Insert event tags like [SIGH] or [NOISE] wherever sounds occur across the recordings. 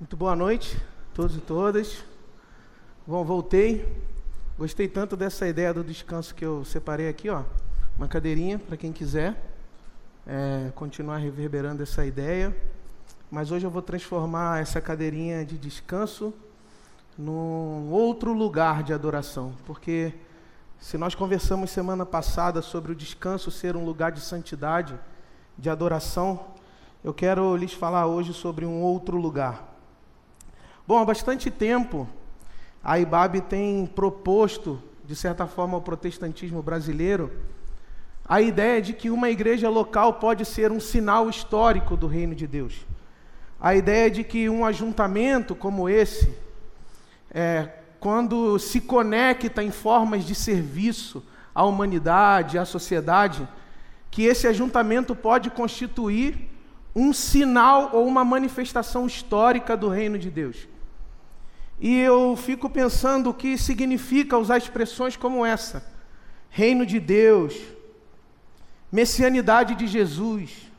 Muito boa noite, todos e todas. Bom, voltei. Gostei tanto dessa ideia do descanso que eu separei aqui, ó. Uma cadeirinha para quem quiser é, continuar reverberando essa ideia. Mas hoje eu vou transformar essa cadeirinha de descanso num outro lugar de adoração, porque se nós conversamos semana passada sobre o descanso ser um lugar de santidade, de adoração, eu quero lhes falar hoje sobre um outro lugar. Bom, há bastante tempo a IBAB tem proposto, de certa forma, ao protestantismo brasileiro, a ideia de que uma igreja local pode ser um sinal histórico do reino de Deus. A ideia de que um ajuntamento como esse, é, quando se conecta em formas de serviço à humanidade, à sociedade, que esse ajuntamento pode constituir um sinal ou uma manifestação histórica do reino de Deus. E eu fico pensando o que significa usar expressões como essa: reino de Deus, messianidade de Jesus.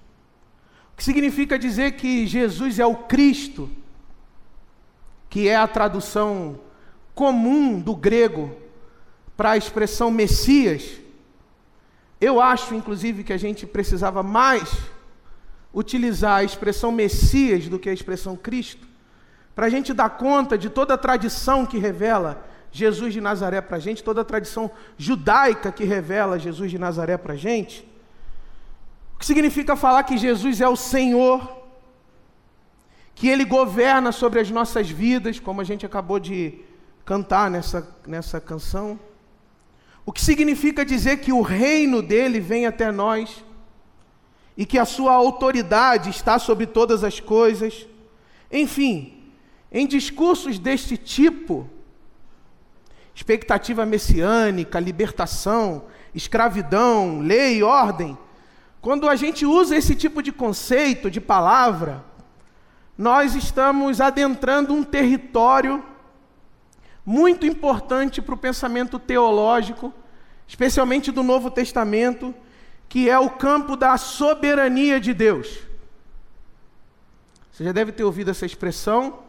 O que significa dizer que Jesus é o Cristo, que é a tradução comum do grego para a expressão Messias. Eu acho, inclusive, que a gente precisava mais utilizar a expressão Messias do que a expressão Cristo para a gente dar conta de toda a tradição que revela Jesus de Nazaré para a gente, toda a tradição judaica que revela Jesus de Nazaré para a gente, o que significa falar que Jesus é o Senhor, que Ele governa sobre as nossas vidas, como a gente acabou de cantar nessa, nessa canção. O que significa dizer que o reino dele vem até nós e que a sua autoridade está sobre todas as coisas. Enfim, em discursos deste tipo, expectativa messiânica, libertação, escravidão, lei, ordem, quando a gente usa esse tipo de conceito, de palavra, nós estamos adentrando um território muito importante para o pensamento teológico, especialmente do Novo Testamento, que é o campo da soberania de Deus. Você já deve ter ouvido essa expressão,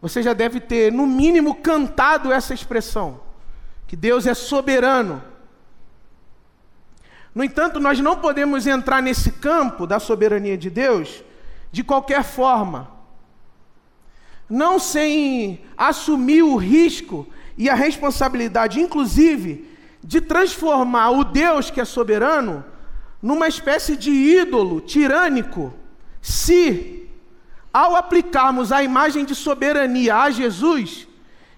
você já deve ter, no mínimo, cantado essa expressão: que Deus é soberano. No entanto, nós não podemos entrar nesse campo da soberania de Deus de qualquer forma, não sem assumir o risco e a responsabilidade, inclusive, de transformar o Deus que é soberano numa espécie de ídolo tirânico, se ao aplicarmos a imagem de soberania a Jesus,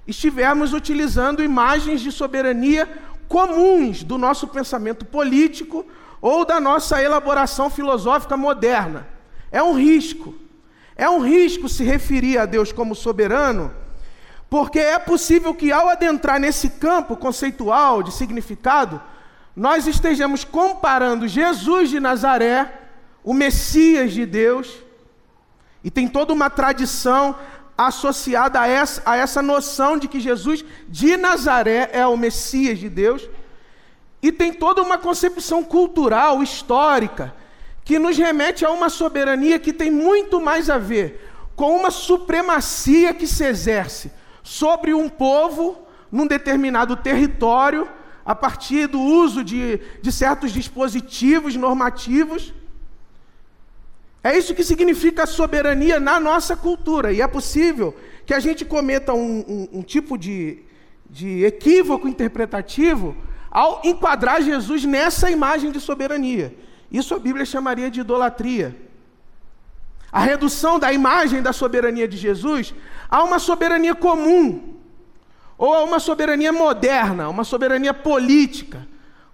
estivermos utilizando imagens de soberania comuns do nosso pensamento político ou da nossa elaboração filosófica moderna. É um risco. É um risco se referir a Deus como soberano, porque é possível que ao adentrar nesse campo conceitual de significado, nós estejamos comparando Jesus de Nazaré, o Messias de Deus, e tem toda uma tradição associada a essa, a essa noção de que Jesus de Nazaré é o Messias de Deus. E tem toda uma concepção cultural, histórica, que nos remete a uma soberania que tem muito mais a ver com uma supremacia que se exerce sobre um povo num determinado território, a partir do uso de, de certos dispositivos normativos é isso que significa soberania na nossa cultura. E é possível que a gente cometa um, um, um tipo de, de equívoco interpretativo ao enquadrar Jesus nessa imagem de soberania. Isso a Bíblia chamaria de idolatria. A redução da imagem da soberania de Jesus a uma soberania comum, ou a uma soberania moderna, uma soberania política,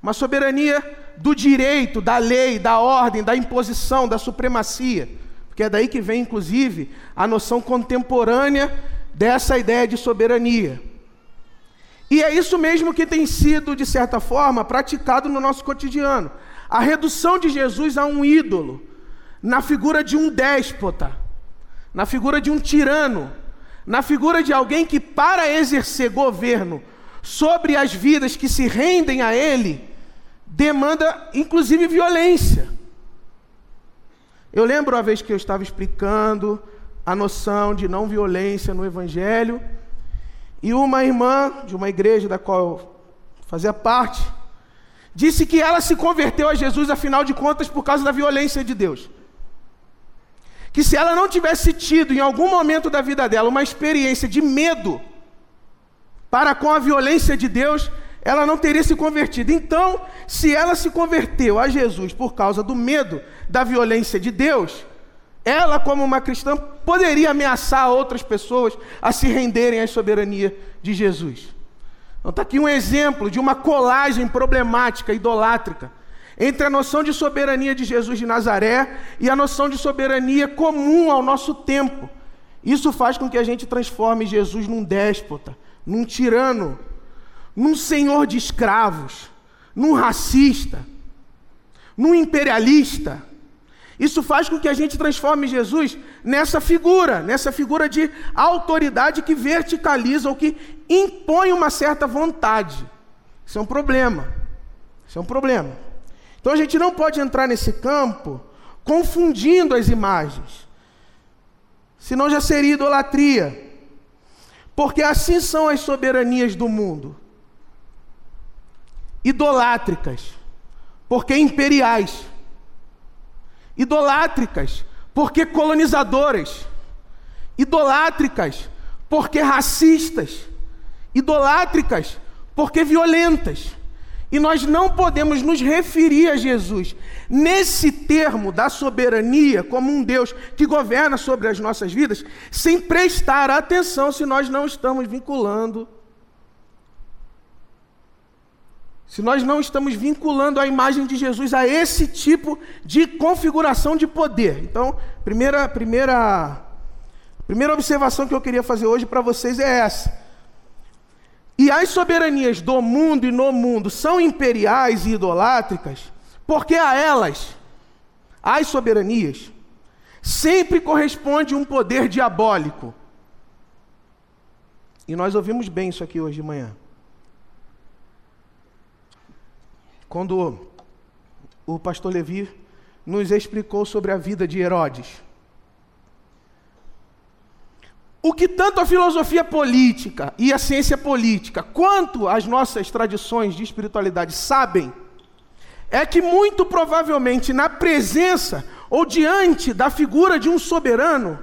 uma soberania do direito, da lei, da ordem, da imposição, da supremacia. Porque é daí que vem, inclusive, a noção contemporânea dessa ideia de soberania. E é isso mesmo que tem sido, de certa forma, praticado no nosso cotidiano. A redução de Jesus a um ídolo, na figura de um déspota, na figura de um tirano, na figura de alguém que, para exercer governo sobre as vidas que se rendem a ele, demanda inclusive violência. Eu lembro uma vez que eu estava explicando a noção de não violência no Evangelho. E uma irmã de uma igreja da qual eu fazia parte, disse que ela se converteu a Jesus, afinal de contas, por causa da violência de Deus. Que se ela não tivesse tido em algum momento da vida dela uma experiência de medo para com a violência de Deus, ela não teria se convertido. Então, se ela se converteu a Jesus por causa do medo da violência de Deus, ela, como uma cristã, poderia ameaçar outras pessoas a se renderem à soberania de Jesus. Então está aqui um exemplo de uma colagem problemática, idolátrica, entre a noção de soberania de Jesus de Nazaré e a noção de soberania comum ao nosso tempo. Isso faz com que a gente transforme Jesus num déspota, num tirano, num senhor de escravos, num racista, num imperialista. Isso faz com que a gente transforme Jesus nessa figura, nessa figura de autoridade que verticaliza ou que impõe uma certa vontade. Isso é um problema. Isso é um problema. Então a gente não pode entrar nesse campo confundindo as imagens. Senão já seria idolatria. Porque assim são as soberanias do mundo. Idolátricas, porque imperiais. Idolátricas, porque colonizadoras, idolátricas, porque racistas, idolátricas, porque violentas. E nós não podemos nos referir a Jesus nesse termo da soberania, como um Deus que governa sobre as nossas vidas, sem prestar atenção se nós não estamos vinculando se nós não estamos vinculando a imagem de Jesus a esse tipo de configuração de poder. Então, primeira, primeira, primeira observação que eu queria fazer hoje para vocês é essa. E as soberanias do mundo e no mundo são imperiais e idolátricas, porque a elas, as soberanias, sempre corresponde um poder diabólico. E nós ouvimos bem isso aqui hoje de manhã. Quando o pastor Levi nos explicou sobre a vida de Herodes. O que tanto a filosofia política e a ciência política, quanto as nossas tradições de espiritualidade sabem, é que muito provavelmente na presença ou diante da figura de um soberano,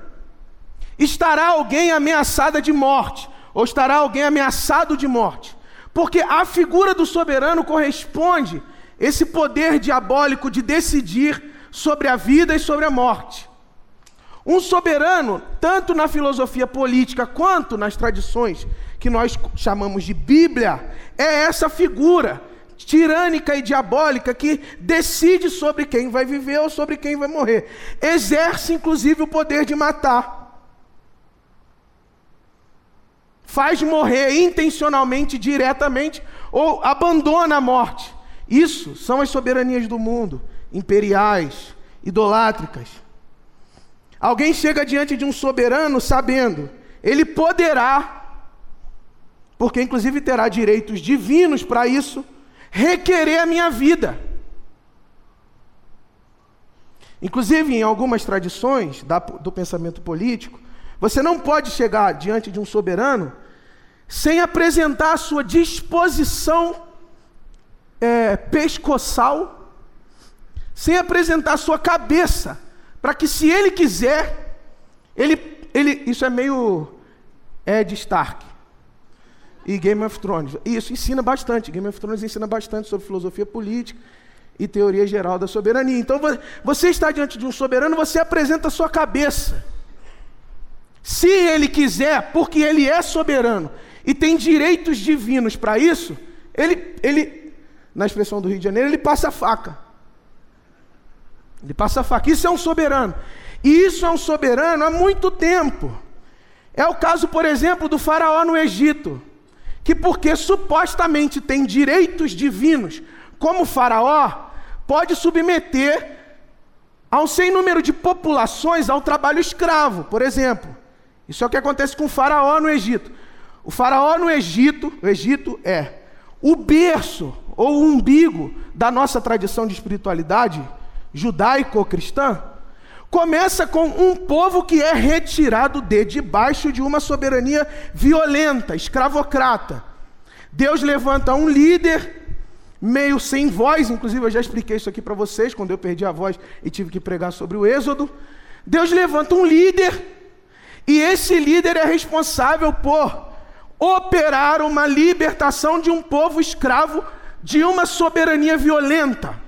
estará alguém ameaçada de morte, ou estará alguém ameaçado de morte. Porque a figura do soberano corresponde esse poder diabólico de decidir sobre a vida e sobre a morte. Um soberano, tanto na filosofia política quanto nas tradições que nós chamamos de Bíblia, é essa figura tirânica e diabólica que decide sobre quem vai viver ou sobre quem vai morrer. Exerce inclusive o poder de matar. Faz morrer intencionalmente, diretamente, ou abandona a morte. Isso são as soberanias do mundo, imperiais, idolátricas. Alguém chega diante de um soberano sabendo, ele poderá, porque inclusive terá direitos divinos para isso, requerer a minha vida. Inclusive, em algumas tradições do pensamento político, você não pode chegar diante de um soberano sem apresentar a sua disposição é, pescoçal, sem apresentar a sua cabeça, para que se ele quiser, ele, ele, isso é meio Ed Stark e Game of Thrones. Isso ensina bastante. Game of Thrones ensina bastante sobre filosofia política e teoria geral da soberania. Então, você está diante de um soberano, você apresenta a sua cabeça. Se ele quiser, porque ele é soberano, e tem direitos divinos para isso, ele, ele, na expressão do Rio de Janeiro, ele passa a faca. Ele passa a faca. Isso é um soberano. E isso é um soberano há muito tempo. É o caso, por exemplo, do faraó no Egito, que porque supostamente tem direitos divinos, como faraó, pode submeter a um sem número de populações ao trabalho escravo, por exemplo. Isso é o que acontece com o faraó no Egito. O faraó no Egito, o Egito é o berço ou o umbigo da nossa tradição de espiritualidade judaico-cristã. começa com um povo que é retirado de debaixo de uma soberania violenta, escravocrata. Deus levanta um líder meio sem voz, inclusive eu já expliquei isso aqui para vocês quando eu perdi a voz e tive que pregar sobre o Êxodo. Deus levanta um líder e esse líder é responsável por operar uma libertação de um povo escravo de uma soberania violenta.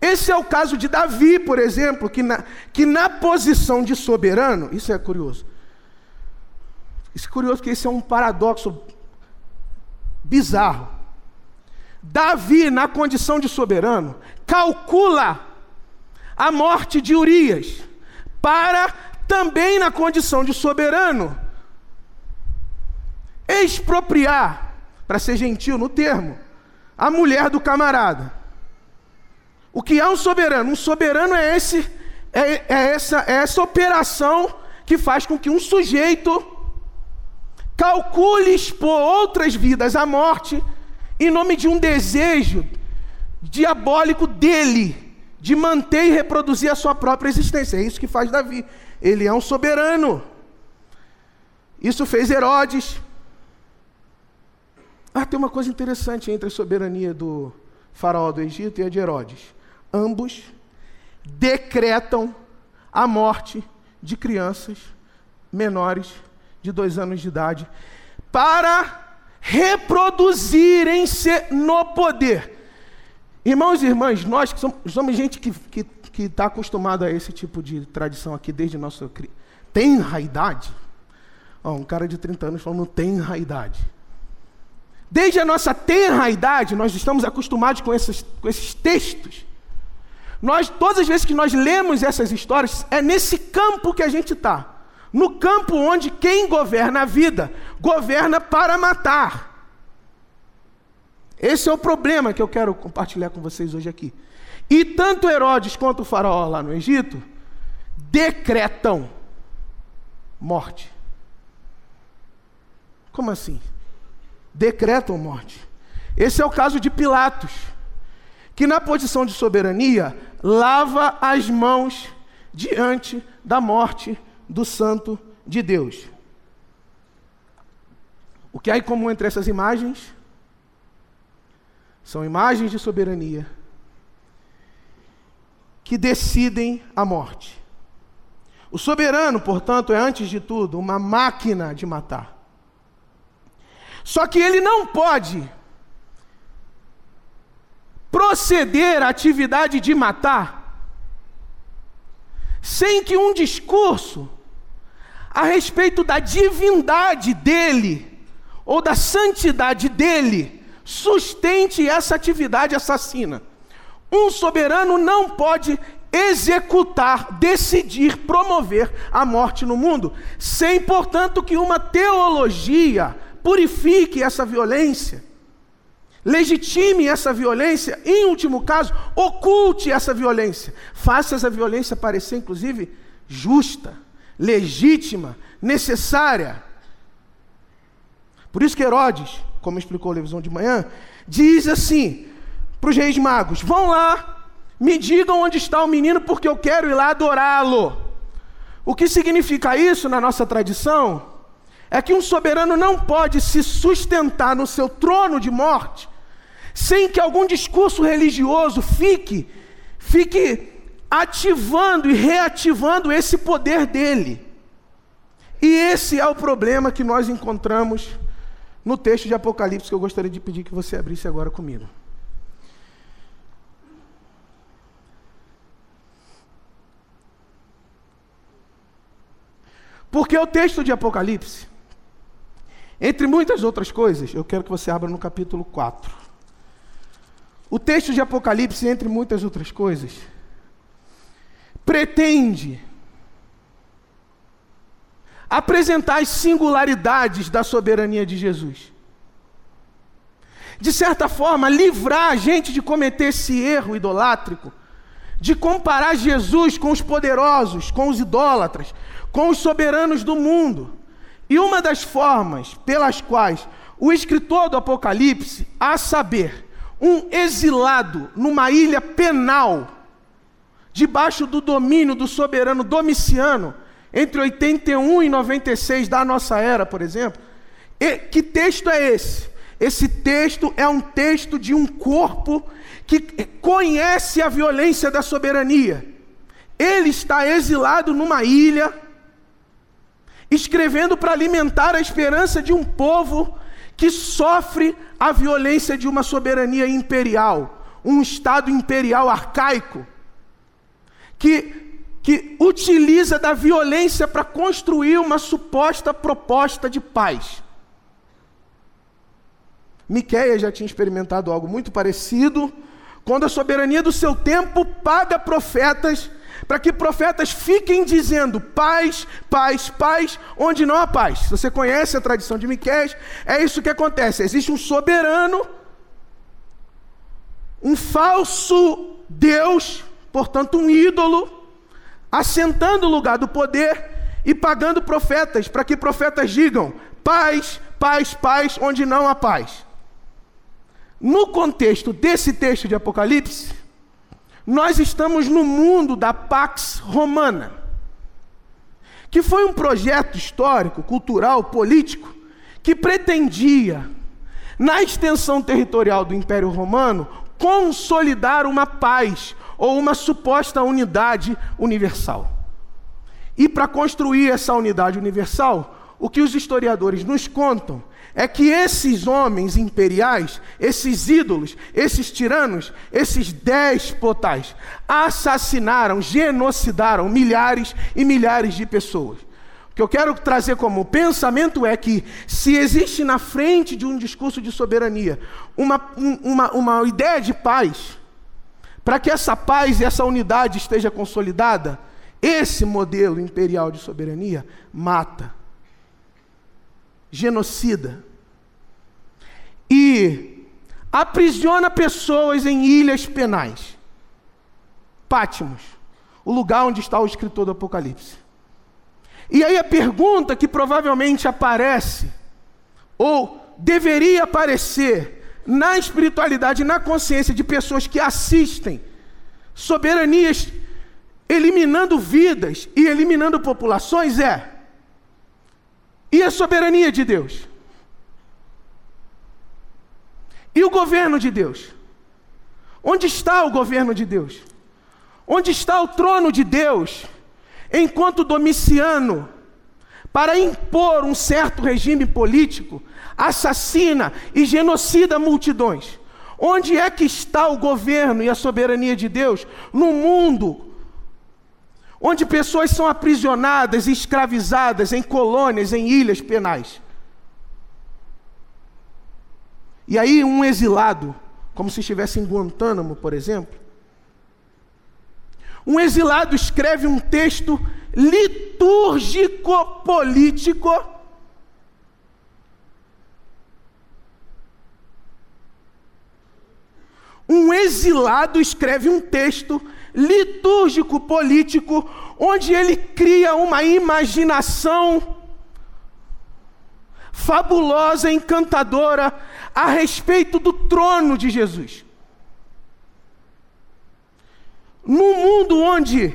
Esse é o caso de Davi, por exemplo, que na, que na posição de soberano, isso é curioso. Isso é curioso porque esse é um paradoxo bizarro. Davi, na condição de soberano, calcula a morte de Urias para também na condição de soberano, expropriar, para ser gentil no termo, a mulher do camarada. O que é um soberano? Um soberano é, esse, é, é, essa, é essa operação que faz com que um sujeito calcule expor outras vidas à morte em nome de um desejo diabólico dele de manter e reproduzir a sua própria existência. É isso que faz Davi. Ele é um soberano. Isso fez Herodes. Ah, tem uma coisa interessante entre a soberania do faraó do Egito e a de Herodes. Ambos decretam a morte de crianças menores de dois anos de idade para reproduzirem-se no poder. Irmãos e irmãs, nós que somos, somos gente que está que, que tá acostumado a esse tipo de tradição aqui desde nossa tenra idade. Oh, um cara de 30 anos falando tenra idade. Desde a nossa tenra idade, nós estamos acostumados com com esses textos. Nós, todas as vezes que nós lemos essas histórias, é nesse campo que a gente está. No campo onde quem governa a vida, governa para matar. Esse é o problema que eu quero compartilhar com vocês hoje aqui. E tanto Herodes quanto o faraó lá no Egito decretam morte. Como assim? Decretam morte. Esse é o caso de Pilatos, que na posição de soberania lava as mãos diante da morte do santo de Deus. O que há em comum entre essas imagens? São imagens de soberania que decidem a morte. O soberano, portanto, é antes de tudo uma máquina de matar. Só que ele não pode proceder à atividade de matar sem que um discurso a respeito da divindade dele ou da santidade dele sustente essa atividade assassina. Um soberano não pode executar, decidir, promover a morte no mundo, sem, portanto, que uma teologia purifique essa violência, legitime essa violência, em último caso, oculte essa violência, faça essa violência parecer, inclusive, justa, legítima, necessária. Por isso que Herodes, como explicou a televisão de manhã, diz assim para os reis magos: vão lá, me digam onde está o menino, porque eu quero ir lá adorá-lo. O que significa isso na nossa tradição? É que um soberano não pode se sustentar no seu trono de morte sem que algum discurso religioso fique, fique ativando e reativando esse poder dele. E esse é o problema que nós encontramos no texto de Apocalipse que eu gostaria de pedir que você abrisse agora comigo. Porque o texto de Apocalipse, entre muitas outras coisas, eu quero que você abra no capítulo 4. O texto de Apocalipse, entre muitas outras coisas, pretende apresentar as singularidades da soberania de Jesus. De certa forma, livrar a gente de cometer esse erro idolátrico, de comparar Jesus com os poderosos, com os idólatras, com os soberanos do mundo. E uma das formas pelas quais o escritor do Apocalipse, a saber, um exilado numa ilha penal, debaixo do domínio do soberano Domiciano, entre 81 e 96 da nossa era, por exemplo. E, que texto é esse? Esse texto é um texto de um corpo que conhece a violência da soberania. Ele está exilado numa ilha, escrevendo para alimentar a esperança de um povo que sofre a violência de uma soberania imperial, um Estado imperial arcaico, que, que utiliza da violência para construir uma suposta proposta de paz. Miquéia já tinha experimentado algo muito parecido, quando a soberania do seu tempo paga profetas para que profetas fiquem dizendo paz, paz, paz, onde não há paz. Você conhece a tradição de Miqués, é isso que acontece. Existe um soberano, um falso Deus, portanto um ídolo, assentando o lugar do poder e pagando profetas para que profetas digam paz, paz, paz, onde não há paz. No contexto desse texto de Apocalipse, nós estamos no mundo da Pax Romana, que foi um projeto histórico, cultural, político, que pretendia, na extensão territorial do Império Romano, consolidar uma paz ou uma suposta unidade universal. E para construir essa unidade universal, o que os historiadores nos contam é que esses homens imperiais, esses ídolos, esses tiranos, esses despotais, assassinaram, genocidaram milhares e milhares de pessoas. O que eu quero trazer como pensamento é que, se existe na frente de um discurso de soberania uma, uma, uma ideia de paz, para que essa paz e essa unidade esteja consolidada, esse modelo imperial de soberania mata, genocida, e aprisiona pessoas em ilhas penais. Pátimos, o lugar onde está o escritor do Apocalipse. E aí a pergunta que provavelmente aparece, ou deveria aparecer, na espiritualidade, na consciência de pessoas que assistem soberanias eliminando vidas e eliminando populações é: e a soberania de Deus? E o governo de Deus? Onde está o governo de Deus? Onde está o trono de Deus? Enquanto Domiciano, para impor um certo regime político, assassina e genocida multidões. Onde é que está o governo e a soberania de Deus no mundo onde pessoas são aprisionadas escravizadas em colônias, em ilhas penais? E aí, um exilado, como se estivesse em Guantánamo, por exemplo, um exilado escreve um texto litúrgico-político. Um exilado escreve um texto litúrgico-político, onde ele cria uma imaginação fabulosa, encantadora, a respeito do trono de Jesus. No mundo onde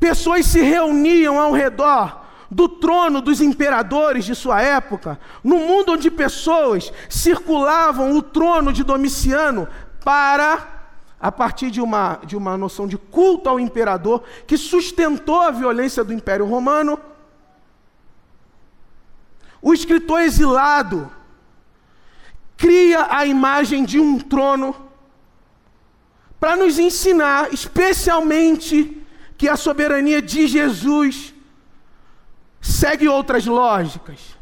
pessoas se reuniam ao redor do trono dos imperadores de sua época, no mundo onde pessoas circulavam o trono de Domiciano para a partir de uma, de uma noção de culto ao imperador que sustentou a violência do Império Romano. O escritor exilado cria a imagem de um trono para nos ensinar, especialmente, que a soberania de Jesus segue outras lógicas,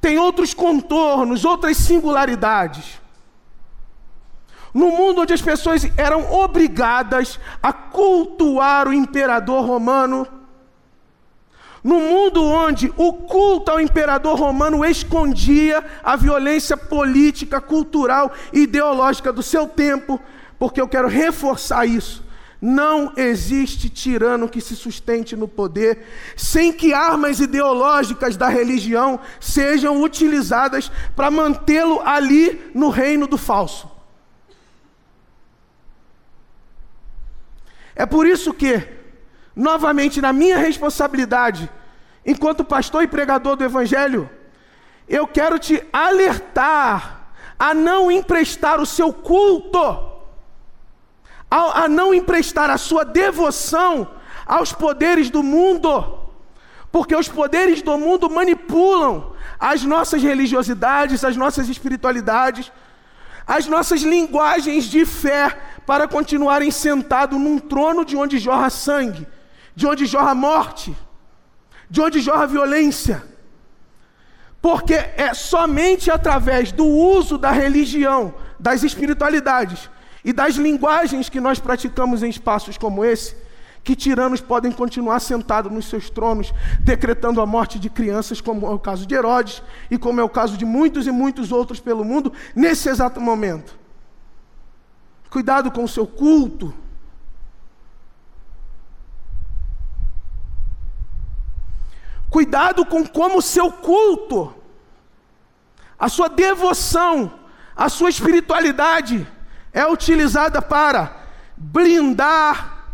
tem outros contornos, outras singularidades. No mundo onde as pessoas eram obrigadas a cultuar o imperador romano, no mundo onde o culto ao imperador romano escondia a violência política, cultural e ideológica do seu tempo, porque eu quero reforçar isso. Não existe tirano que se sustente no poder sem que armas ideológicas da religião sejam utilizadas para mantê-lo ali no reino do falso. É por isso que, novamente, na minha responsabilidade, enquanto pastor e pregador do Evangelho, eu quero te alertar a não emprestar o seu culto, a, a não emprestar a sua devoção aos poderes do mundo, porque os poderes do mundo manipulam as nossas religiosidades, as nossas espiritualidades, as nossas linguagens de fé para continuarem sentados num trono de onde jorra sangue, de onde jorra morte, de onde jorra violência. Porque é somente através do uso da religião, das espiritualidades e das linguagens que nós praticamos em espaços como esse, que tiranos podem continuar sentados nos seus tronos, decretando a morte de crianças, como é o caso de Herodes e como é o caso de muitos e muitos outros pelo mundo, nesse exato momento. Cuidado com o seu culto. Cuidado com como o seu culto, a sua devoção, a sua espiritualidade é utilizada para blindar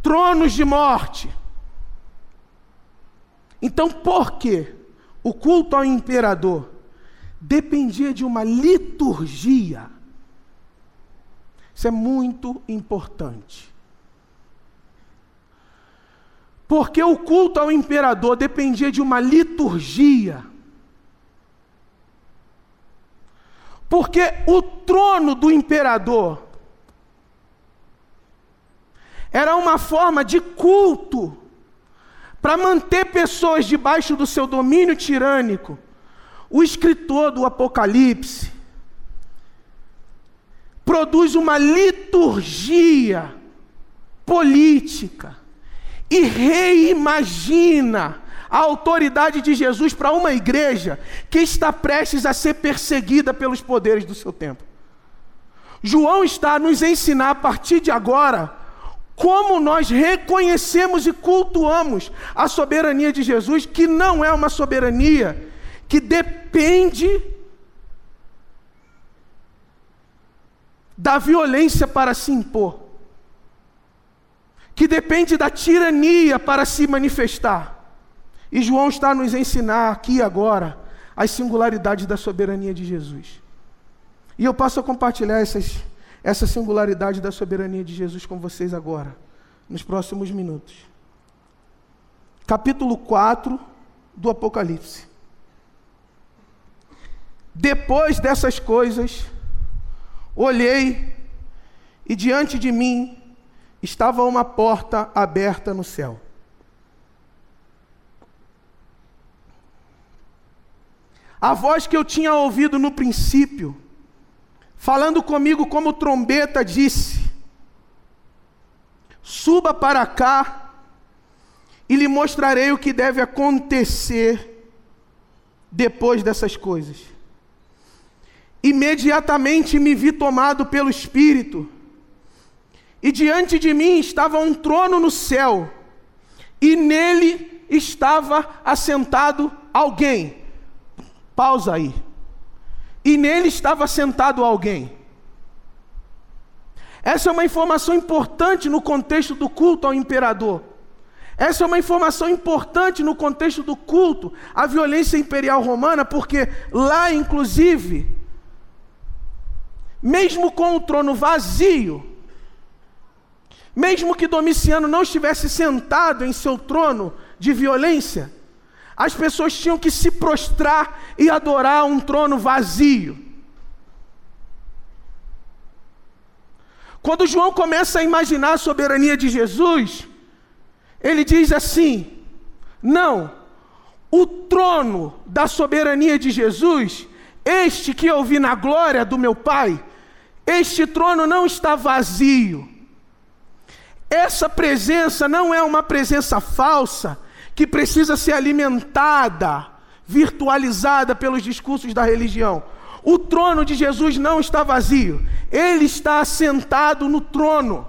tronos de morte. Então, por que o culto ao imperador dependia de uma liturgia? Isso é muito importante. Porque o culto ao imperador dependia de uma liturgia. Porque o trono do imperador era uma forma de culto para manter pessoas debaixo do seu domínio tirânico. O escritor do Apocalipse produz uma liturgia política e reimagina a autoridade de Jesus para uma igreja que está prestes a ser perseguida pelos poderes do seu tempo. João está a nos ensinar a partir de agora como nós reconhecemos e cultuamos a soberania de Jesus, que não é uma soberania que depende da violência para se impor, que depende da tirania para se manifestar. E João está a nos ensinar aqui agora as singularidades da soberania de Jesus. E eu passo a compartilhar essas essa singularidade da soberania de Jesus com vocês agora, nos próximos minutos. Capítulo 4 do Apocalipse. Depois dessas coisas, olhei e diante de mim estava uma porta aberta no céu. A voz que eu tinha ouvido no princípio, falando comigo como trombeta, disse: Suba para cá e lhe mostrarei o que deve acontecer depois dessas coisas. Imediatamente me vi tomado pelo Espírito, e diante de mim estava um trono no céu, e nele estava assentado alguém. Pausa aí e nele estava sentado alguém. Essa é uma informação importante no contexto do culto ao imperador. Essa é uma informação importante no contexto do culto à violência imperial romana, porque lá, inclusive, mesmo com o trono vazio, mesmo que Domiciano não estivesse sentado em seu trono de violência, as pessoas tinham que se prostrar e adorar um trono vazio. Quando João começa a imaginar a soberania de Jesus, ele diz assim: não, o trono da soberania de Jesus, este que eu vi na glória do meu Pai, este trono não está vazio. Essa presença não é uma presença falsa, que precisa ser alimentada, virtualizada pelos discursos da religião. O trono de Jesus não está vazio, ele está assentado no trono.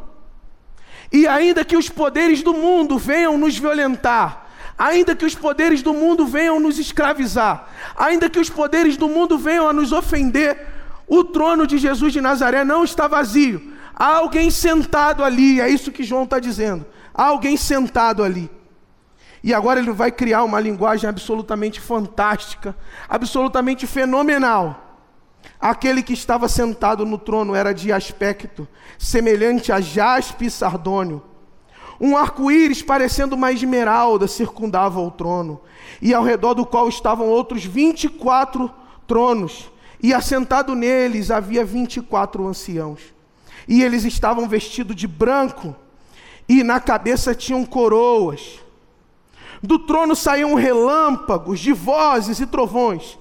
E ainda que os poderes do mundo venham nos violentar, ainda que os poderes do mundo venham nos escravizar, ainda que os poderes do mundo venham a nos ofender, o trono de Jesus de Nazaré não está vazio. Há alguém sentado ali, é isso que João está dizendo. Há alguém sentado ali. E agora ele vai criar uma linguagem absolutamente fantástica, absolutamente fenomenal. Aquele que estava sentado no trono era de aspecto semelhante a jaspe e sardônio. Um arco-íris parecendo uma esmeralda circundava o trono, e ao redor do qual estavam outros vinte e quatro tronos, e assentado neles havia vinte e quatro anciãos. E eles estavam vestidos de branco, e na cabeça tinham coroas. Do trono saíam relâmpagos de vozes e trovões,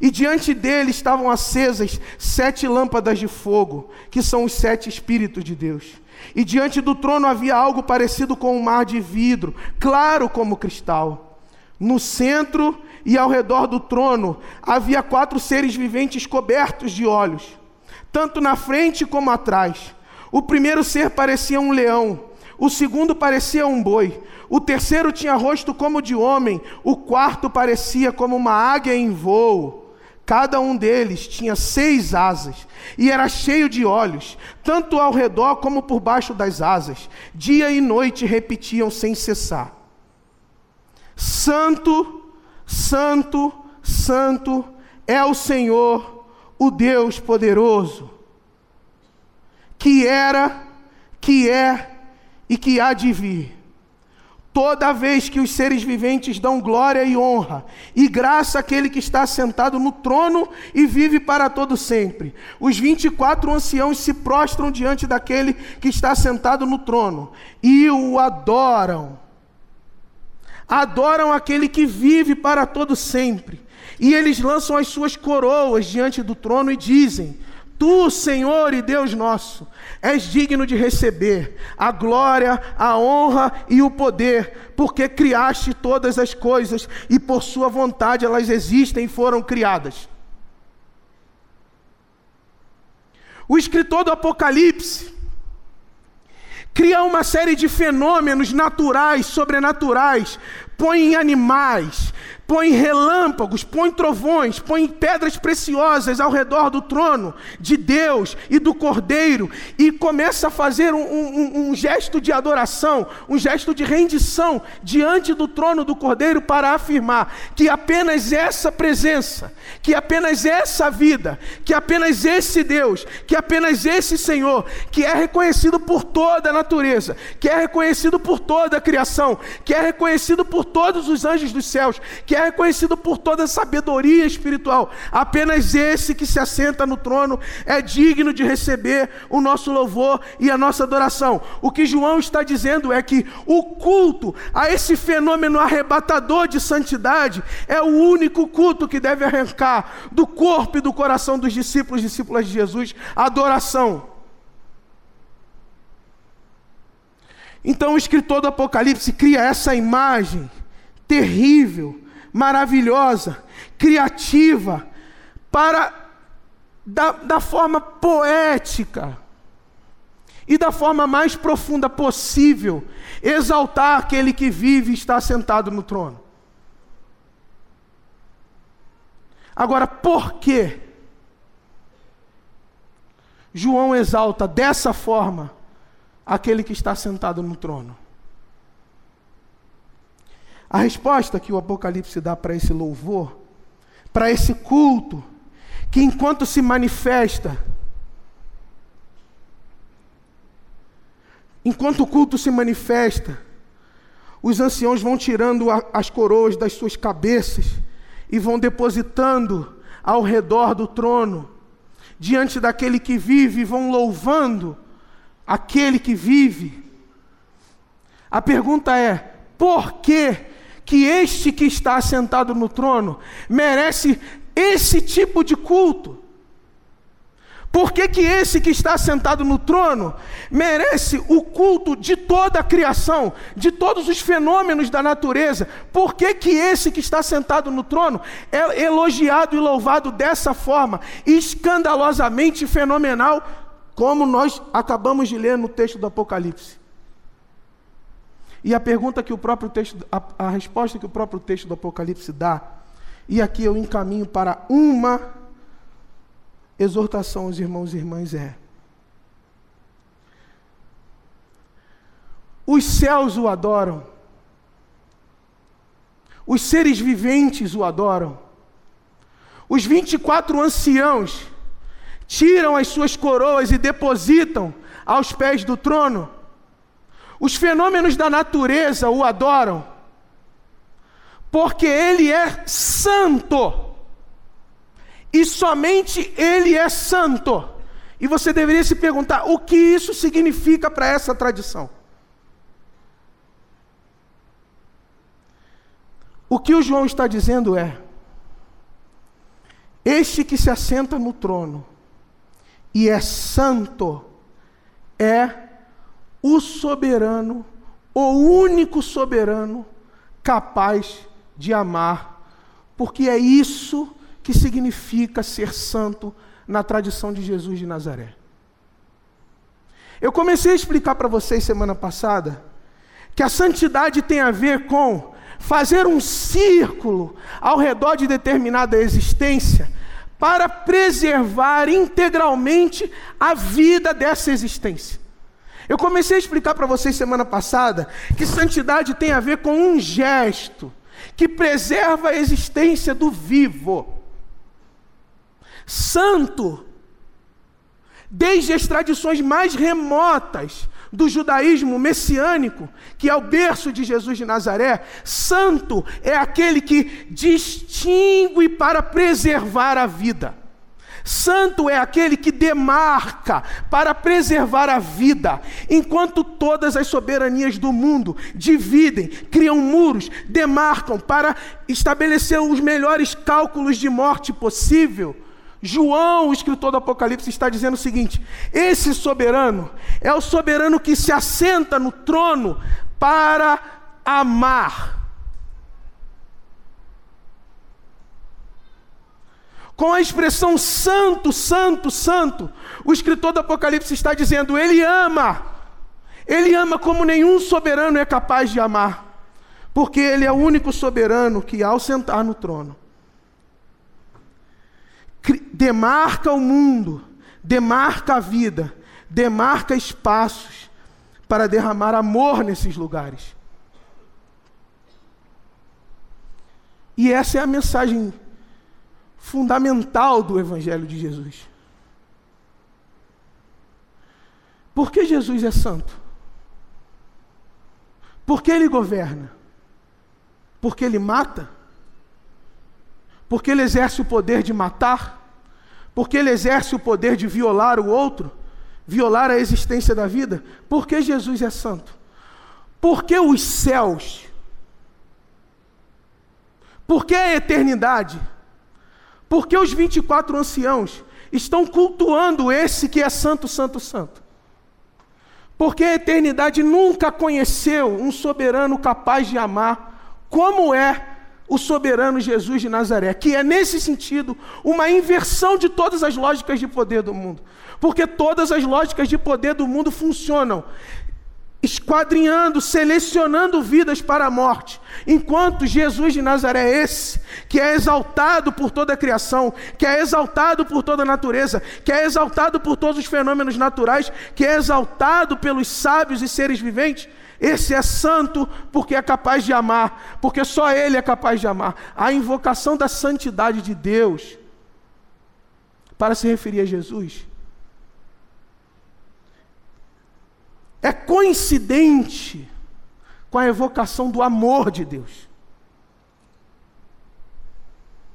e diante dele estavam acesas sete lâmpadas de fogo, que são os sete Espíritos de Deus. E diante do trono havia algo parecido com um mar de vidro, claro como cristal. No centro e ao redor do trono havia quatro seres viventes cobertos de olhos, tanto na frente como atrás. O primeiro ser parecia um leão, o segundo parecia um boi, o terceiro tinha rosto como de homem, o quarto parecia como uma águia em voo. Cada um deles tinha seis asas e era cheio de olhos, tanto ao redor como por baixo das asas. Dia e noite repetiam sem cessar: Santo, Santo, Santo é o Senhor, o Deus poderoso, que era, que é e que há de vir. Toda vez que os seres viventes dão glória e honra e graça àquele que está sentado no trono e vive para todo sempre, os 24 anciãos se prostram diante daquele que está sentado no trono e o adoram. Adoram aquele que vive para todo sempre. E eles lançam as suas coroas diante do trono e dizem: Tu, Senhor e Deus nosso, és digno de receber a glória, a honra e o poder, porque criaste todas as coisas e por Sua vontade elas existem e foram criadas. O escritor do Apocalipse cria uma série de fenômenos naturais, sobrenaturais, põe animais, põe relâmpagos, põe trovões, põe pedras preciosas ao redor do trono de Deus e do Cordeiro, e começa a fazer um, um, um, gesto de adoração, um gesto de rendição diante do trono do Cordeiro para afirmar que apenas essa presença, que apenas essa vida, que apenas esse Deus, que apenas esse Senhor, que é reconhecido por toda a natureza, que é reconhecido por toda a criação, que é reconhecido por todos os anjos dos céus, que é é reconhecido por toda a sabedoria espiritual. Apenas esse que se assenta no trono é digno de receber o nosso louvor e a nossa adoração. O que João está dizendo é que o culto a esse fenômeno arrebatador de santidade é o único culto que deve arrancar do corpo e do coração dos discípulos e discípulas de Jesus a adoração. Então o escritor do Apocalipse cria essa imagem terrível maravilhosa, criativa, para, da, da forma poética e da forma mais profunda possível, exaltar aquele que vive e está sentado no trono. Agora, por que João exalta dessa forma aquele que está sentado no trono? A resposta que o Apocalipse dá para esse louvor, para esse culto, que enquanto se manifesta, enquanto o culto se manifesta, os anciãos vão tirando as coroas das suas cabeças e vão depositando ao redor do trono, diante daquele que vive, vão louvando aquele que vive. A pergunta é: por que que este que está sentado no trono merece esse tipo de culto? Por que, que esse que está sentado no trono merece o culto de toda a criação, de todos os fenômenos da natureza? Por que, que esse que está sentado no trono é elogiado e louvado dessa forma, escandalosamente fenomenal, como nós acabamos de ler no texto do Apocalipse? E a pergunta que o próprio texto, a, a resposta que o próprio texto do Apocalipse dá, e aqui eu encaminho para uma exortação aos irmãos e irmãs é: os céus o adoram, os seres viventes o adoram, os 24 anciãos tiram as suas coroas e depositam aos pés do trono, os fenômenos da natureza o adoram, porque ele é santo. E somente ele é santo. E você deveria se perguntar o que isso significa para essa tradição. O que o João está dizendo é: Este que se assenta no trono e é santo é o soberano, o único soberano capaz de amar, porque é isso que significa ser santo na tradição de Jesus de Nazaré. Eu comecei a explicar para vocês semana passada que a santidade tem a ver com fazer um círculo ao redor de determinada existência para preservar integralmente a vida dessa existência. Eu comecei a explicar para vocês semana passada que santidade tem a ver com um gesto que preserva a existência do vivo. Santo, desde as tradições mais remotas do judaísmo messiânico, que é o berço de Jesus de Nazaré, santo é aquele que distingue para preservar a vida. Santo é aquele que demarca para preservar a vida, enquanto todas as soberanias do mundo dividem, criam muros, demarcam para estabelecer os melhores cálculos de morte possível. João, o escritor do Apocalipse, está dizendo o seguinte: esse soberano é o soberano que se assenta no trono para amar. Com a expressão santo, santo, santo, o escritor do Apocalipse está dizendo: ele ama, ele ama como nenhum soberano é capaz de amar, porque ele é o único soberano que, ao sentar no trono, demarca o mundo, demarca a vida, demarca espaços para derramar amor nesses lugares. E essa é a mensagem fundamental do Evangelho de Jesus. Por que Jesus é santo? Porque ele governa? Porque ele mata? Porque ele exerce o poder de matar? Porque ele exerce o poder de violar o outro? Violar a existência da vida? Por que Jesus é santo? Porque os céus? Porque a eternidade? Porque os 24 anciãos estão cultuando esse que é santo, santo, santo? Porque a eternidade nunca conheceu um soberano capaz de amar como é o soberano Jesus de Nazaré, que é nesse sentido uma inversão de todas as lógicas de poder do mundo. Porque todas as lógicas de poder do mundo funcionam esquadrinhando, selecionando vidas para a morte, enquanto Jesus de Nazaré é esse, que é exaltado por toda a criação, que é exaltado por toda a natureza, que é exaltado por todos os fenômenos naturais, que é exaltado pelos sábios e seres viventes, esse é santo porque é capaz de amar, porque só Ele é capaz de amar. A invocação da santidade de Deus, para se referir a Jesus, é coincidente com a evocação do amor de Deus.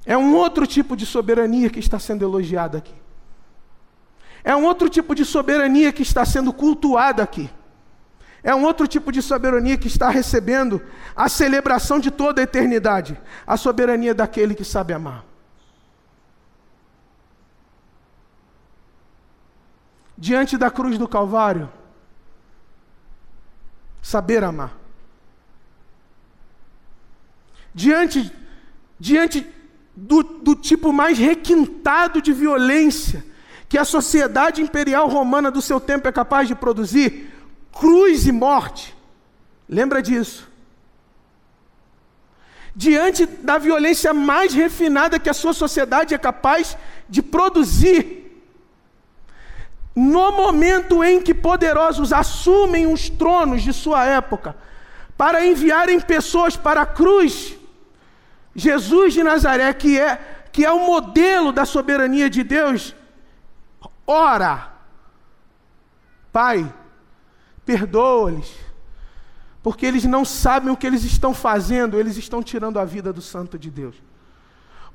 É um outro tipo de soberania que está sendo elogiada aqui. É um outro tipo de soberania que está sendo cultuada aqui. É um outro tipo de soberania que está recebendo a celebração de toda a eternidade a soberania daquele que sabe amar. Diante da cruz do Calvário, saber amar. Diante, diante do, do tipo mais requintado de violência que a sociedade imperial romana do seu tempo é capaz de produzir, cruz e morte. Lembra disso. Diante da violência mais refinada que a sua sociedade é capaz de produzir, no momento em que poderosos assumem os tronos de sua época, para enviarem pessoas para a cruz, Jesus de Nazaré, que é, que é o modelo da soberania de Deus, ora, Pai, perdoa-lhes, porque eles não sabem o que eles estão fazendo, eles estão tirando a vida do Santo de Deus.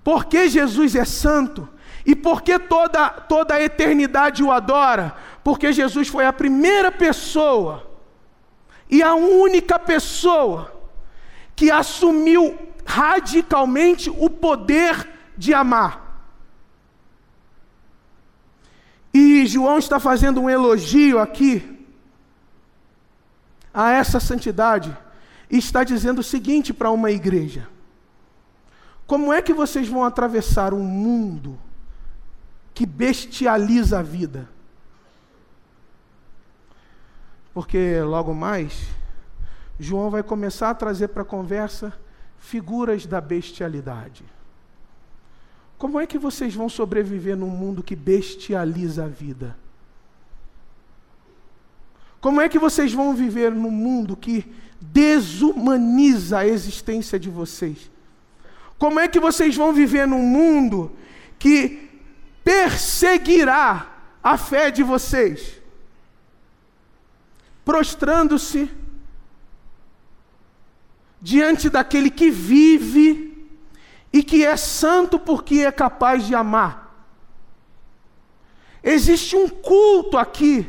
Porque Jesus é santo e porque toda, toda a eternidade o adora? Porque Jesus foi a primeira pessoa e a única pessoa que assumiu radicalmente o poder de amar. E João está fazendo um elogio aqui a essa santidade e está dizendo o seguinte para uma igreja: Como é que vocês vão atravessar um mundo que bestializa a vida? Porque logo mais, João vai começar a trazer para a conversa figuras da bestialidade. Como é que vocês vão sobreviver num mundo que bestializa a vida? Como é que vocês vão viver num mundo que desumaniza a existência de vocês? Como é que vocês vão viver num mundo que perseguirá a fé de vocês? Prostrando-se diante daquele que vive e que é santo porque é capaz de amar. Existe um culto aqui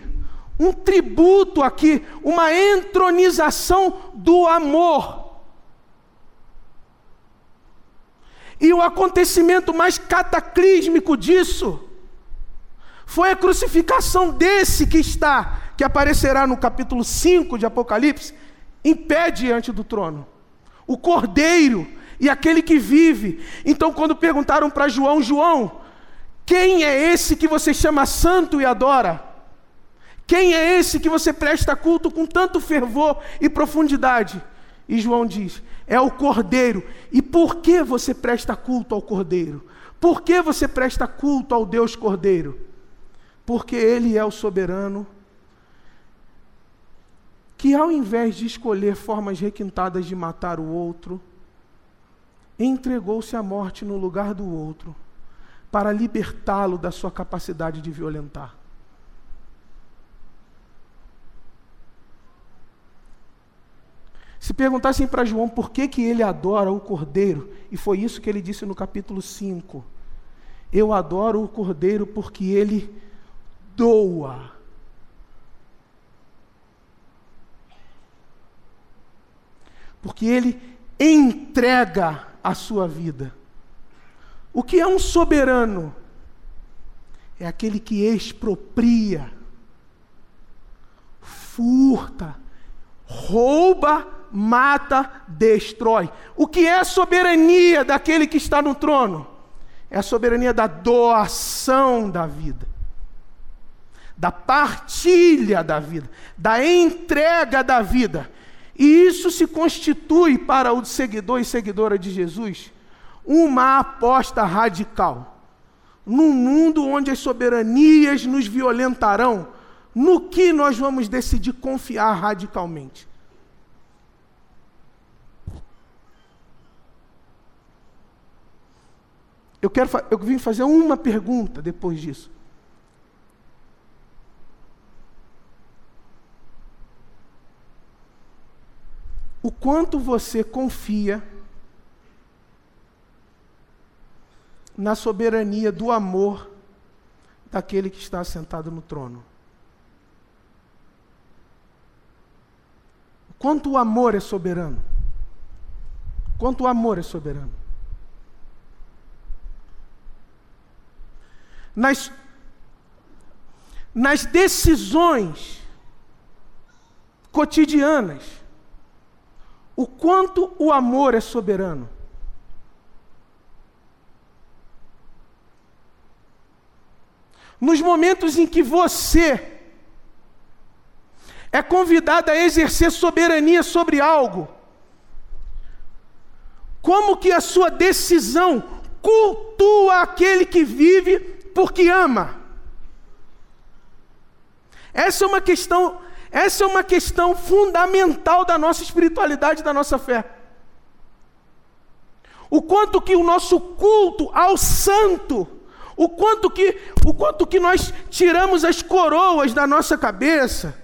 um tributo aqui, uma entronização do amor. E o acontecimento mais cataclísmico disso foi a crucificação desse que está, que aparecerá no capítulo 5 de Apocalipse, em pé diante do trono. O cordeiro e aquele que vive. Então, quando perguntaram para João, João, quem é esse que você chama santo e adora? Quem é esse que você presta culto com tanto fervor e profundidade? E João diz: é o Cordeiro. E por que você presta culto ao Cordeiro? Por que você presta culto ao Deus Cordeiro? Porque Ele é o soberano que, ao invés de escolher formas requintadas de matar o outro, entregou-se à morte no lugar do outro, para libertá-lo da sua capacidade de violentar. Se perguntassem para João por que, que ele adora o cordeiro, e foi isso que ele disse no capítulo 5: Eu adoro o cordeiro porque ele doa. Porque ele entrega a sua vida. O que é um soberano? É aquele que expropria, furta, rouba mata, destrói. O que é a soberania daquele que está no trono? É a soberania da doação da vida, da partilha da vida, da entrega da vida. E isso se constitui para o seguidor e seguidora de Jesus uma aposta radical. Num mundo onde as soberanias nos violentarão, no que nós vamos decidir confiar radicalmente? Eu quero eu vim fazer uma pergunta depois disso. O quanto você confia na soberania do amor daquele que está sentado no trono? Quanto o amor é soberano? Quanto o amor é soberano? Nas, nas decisões cotidianas, o quanto o amor é soberano. Nos momentos em que você é convidado a exercer soberania sobre algo, como que a sua decisão cultua aquele que vive porque ama. Essa é uma questão, essa é uma questão fundamental da nossa espiritualidade, da nossa fé. O quanto que o nosso culto ao santo, o quanto que, o quanto que nós tiramos as coroas da nossa cabeça,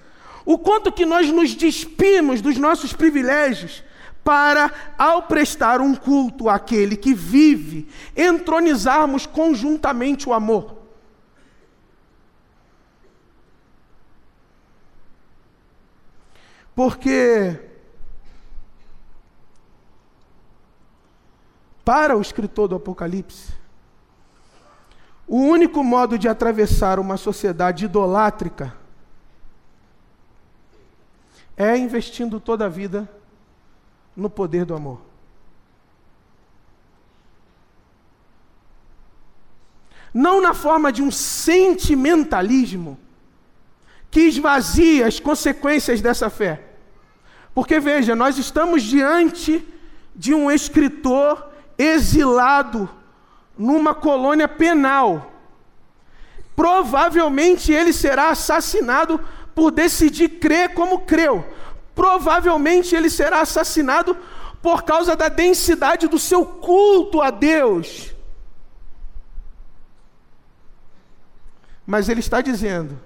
o quanto que nós nos despimos dos nossos privilégios para, ao prestar um culto àquele que vive, entronizarmos conjuntamente o amor. Porque para o escritor do Apocalipse, o único modo de atravessar uma sociedade idolátrica é investindo toda a vida no poder do amor. Não na forma de um sentimentalismo que esvazia as consequências dessa fé. Porque veja, nós estamos diante de um escritor exilado numa colônia penal. Provavelmente ele será assassinado por decidir crer como creu. Provavelmente ele será assassinado por causa da densidade do seu culto a Deus. Mas ele está dizendo: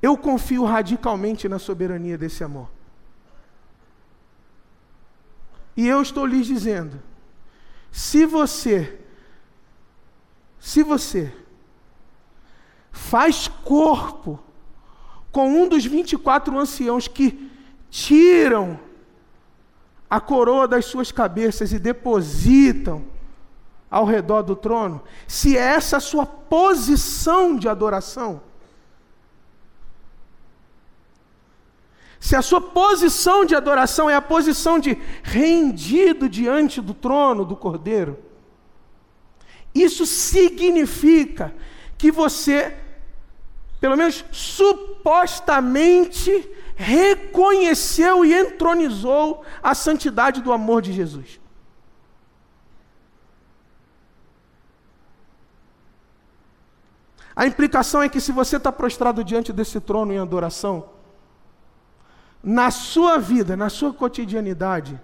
eu confio radicalmente na soberania desse amor. E eu estou lhes dizendo: se você, se você faz corpo com um dos 24 anciãos que tiram a coroa das suas cabeças e depositam ao redor do trono, se é essa a sua posição de adoração, Se a sua posição de adoração é a posição de rendido diante do trono do Cordeiro, isso significa que você, pelo menos supostamente, reconheceu e entronizou a santidade do amor de Jesus. A implicação é que se você está prostrado diante desse trono em adoração, na sua vida, na sua cotidianidade,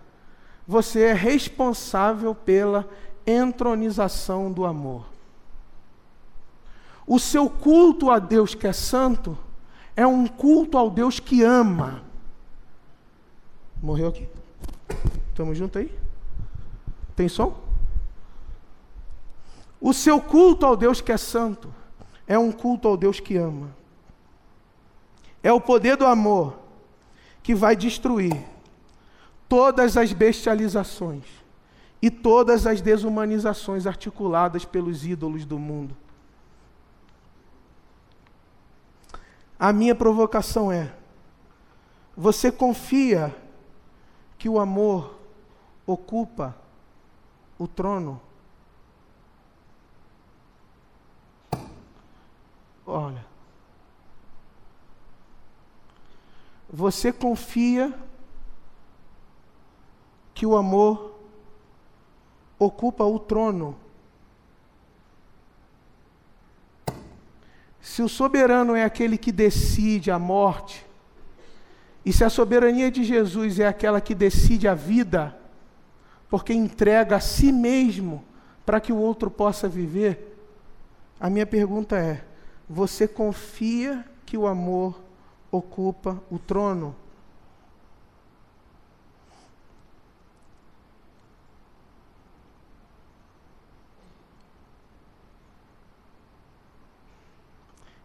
você é responsável pela entronização do amor. O seu culto a Deus que é santo é um culto ao Deus que ama. Morreu aqui? Estamos juntos aí? Tem som? O seu culto ao Deus que é santo é um culto ao Deus que ama. É o poder do amor que vai destruir todas as bestializações e todas as desumanizações articuladas pelos ídolos do mundo. A minha provocação é: você confia que o amor ocupa o trono? Olha, Você confia que o amor ocupa o trono? Se o soberano é aquele que decide a morte, e se a soberania de Jesus é aquela que decide a vida, porque entrega a si mesmo para que o outro possa viver, a minha pergunta é: você confia que o amor ocupa o trono.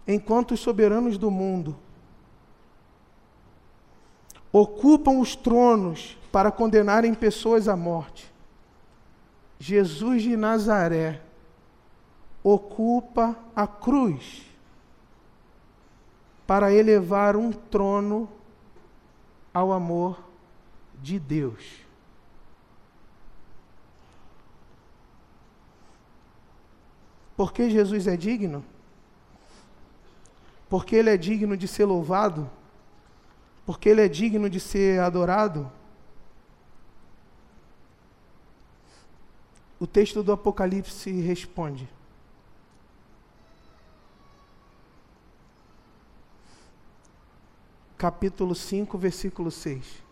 Enquanto os soberanos do mundo ocupam os tronos para condenarem pessoas à morte, Jesus de Nazaré ocupa a cruz para elevar um trono ao amor de Deus. Porque Jesus é digno? Porque Ele é digno de ser louvado? Porque Ele é digno de ser adorado? O texto do Apocalipse responde: capítulo 5, versículo 6.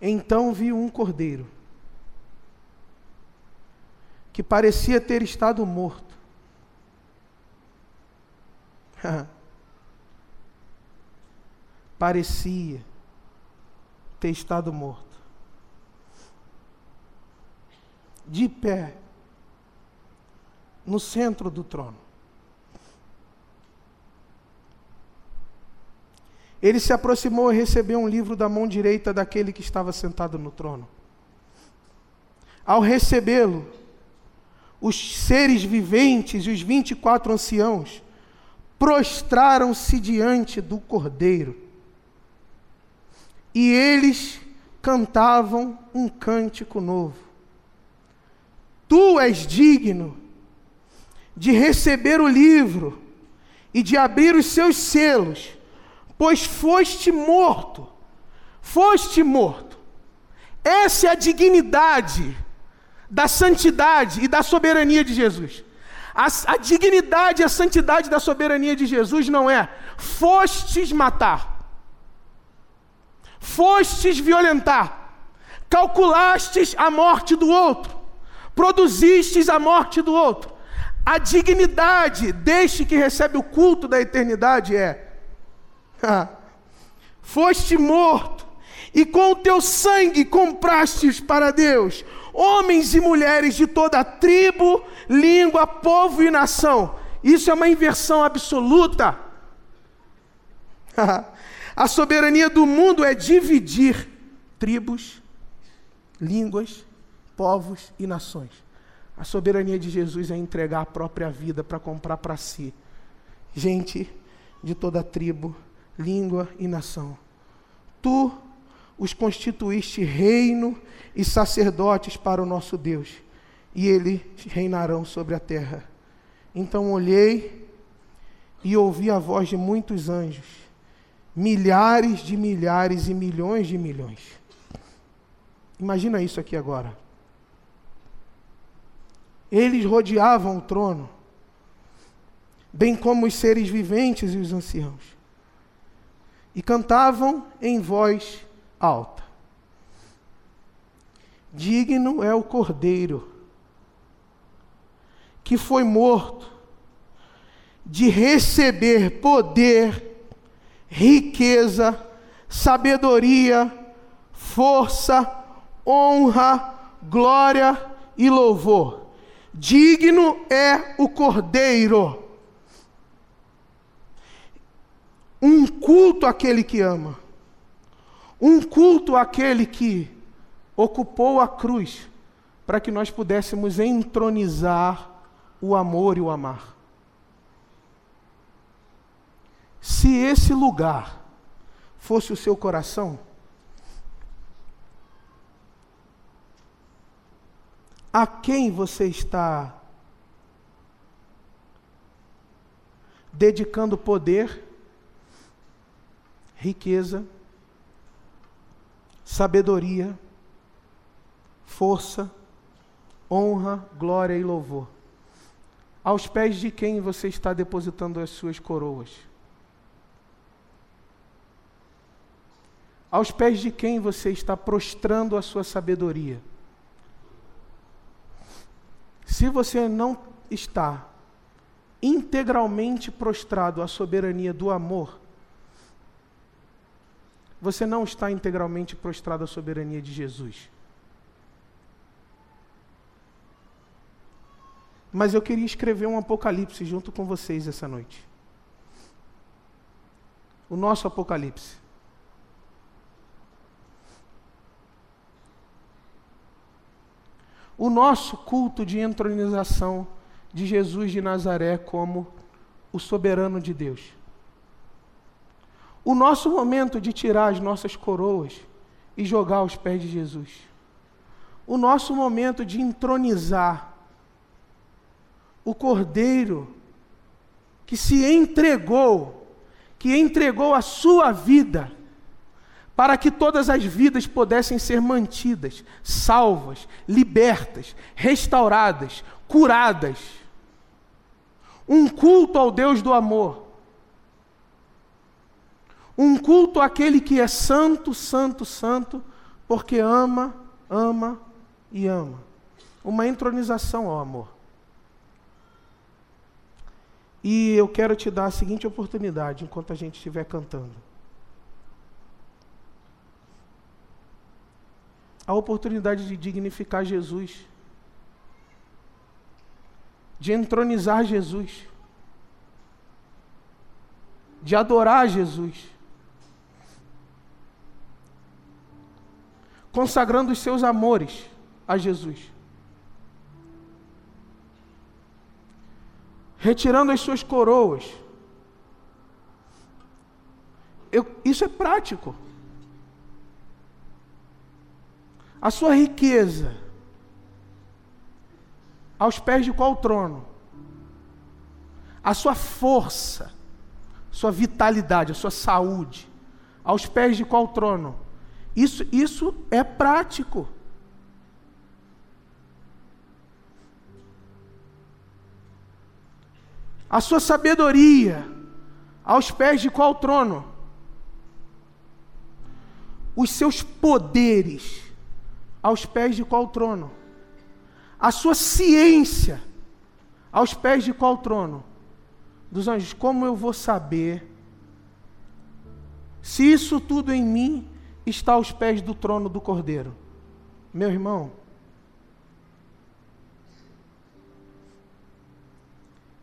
Então vi um cordeiro que parecia ter estado morto. [LAUGHS] parecia ter estado morto. De pé, no centro do trono. Ele se aproximou e recebeu um livro da mão direita daquele que estava sentado no trono. Ao recebê-lo, os seres viventes e os vinte e quatro anciãos prostraram-se diante do cordeiro. E eles cantavam um cântico novo. Tu és digno de receber o livro e de abrir os seus selos pois foste morto. Foste morto. Essa é a dignidade da santidade e da soberania de Jesus. A, a, dignidade e a santidade da soberania de Jesus não é fostes matar, fostes violentar, calculastes a morte do outro, produzistes a morte do outro. A dignidade deste que recebe o culto da eternidade é Foste morto, e com o teu sangue comprastes para Deus homens e mulheres de toda tribo, língua, povo e nação. Isso é uma inversão absoluta. [LAUGHS] A soberania do mundo é dividir tribos, línguas, povos e nações. A soberania de Jesus é entregar a própria vida para comprar para si gente de toda tribo, língua e nação. Tu os constituíste reino e sacerdotes para o nosso Deus, e eles reinarão sobre a terra. Então olhei e ouvi a voz de muitos anjos, milhares de milhares e milhões de milhões. Imagina isso aqui agora. Eles rodeavam o trono, bem como os seres viventes e os anciãos e cantavam em voz alta. Digno é o cordeiro que foi morto de receber poder, riqueza, sabedoria, força, honra, glória e louvor. Digno é o cordeiro um culto àquele que ama, um culto àquele que ocupou a cruz para que nós pudéssemos entronizar o amor e o amar. Se esse lugar fosse o seu coração, a quem você está dedicando poder? riqueza, sabedoria, força, honra, glória e louvor. Aos pés de quem você está depositando as suas coroas? Aos pés de quem você está prostrando a sua sabedoria? Se você não está integralmente prostrado à soberania do amor, você não está integralmente prostrado à soberania de Jesus. Mas eu queria escrever um apocalipse junto com vocês essa noite. O nosso apocalipse. O nosso culto de entronização de Jesus de Nazaré como o soberano de Deus. O nosso momento de tirar as nossas coroas e jogar aos pés de Jesus. O nosso momento de entronizar o Cordeiro que se entregou, que entregou a sua vida para que todas as vidas pudessem ser mantidas, salvas, libertas, restauradas, curadas. Um culto ao Deus do amor Um culto àquele que é santo, santo, santo, porque ama, ama e ama. Uma entronização ao amor. E eu quero te dar a seguinte oportunidade enquanto a gente estiver cantando. A oportunidade de dignificar Jesus, de entronizar Jesus, de adorar Jesus, consagrando os seus amores a Jesus. retirando as suas coroas. Eu, isso é prático. A sua riqueza, aos pés de qual trono? A sua força, sua vitalidade, a sua saúde, aos pés de qual trono? Isso, isso é prático. a sua sabedoria aos pés de qual trono? Os seus poderes aos pés de qual trono? A sua ciência aos pés de qual trono? Dos anjos. Como eu vou saber se isso tudo em mim está aos pés do trono do Cordeiro? Meu irmão,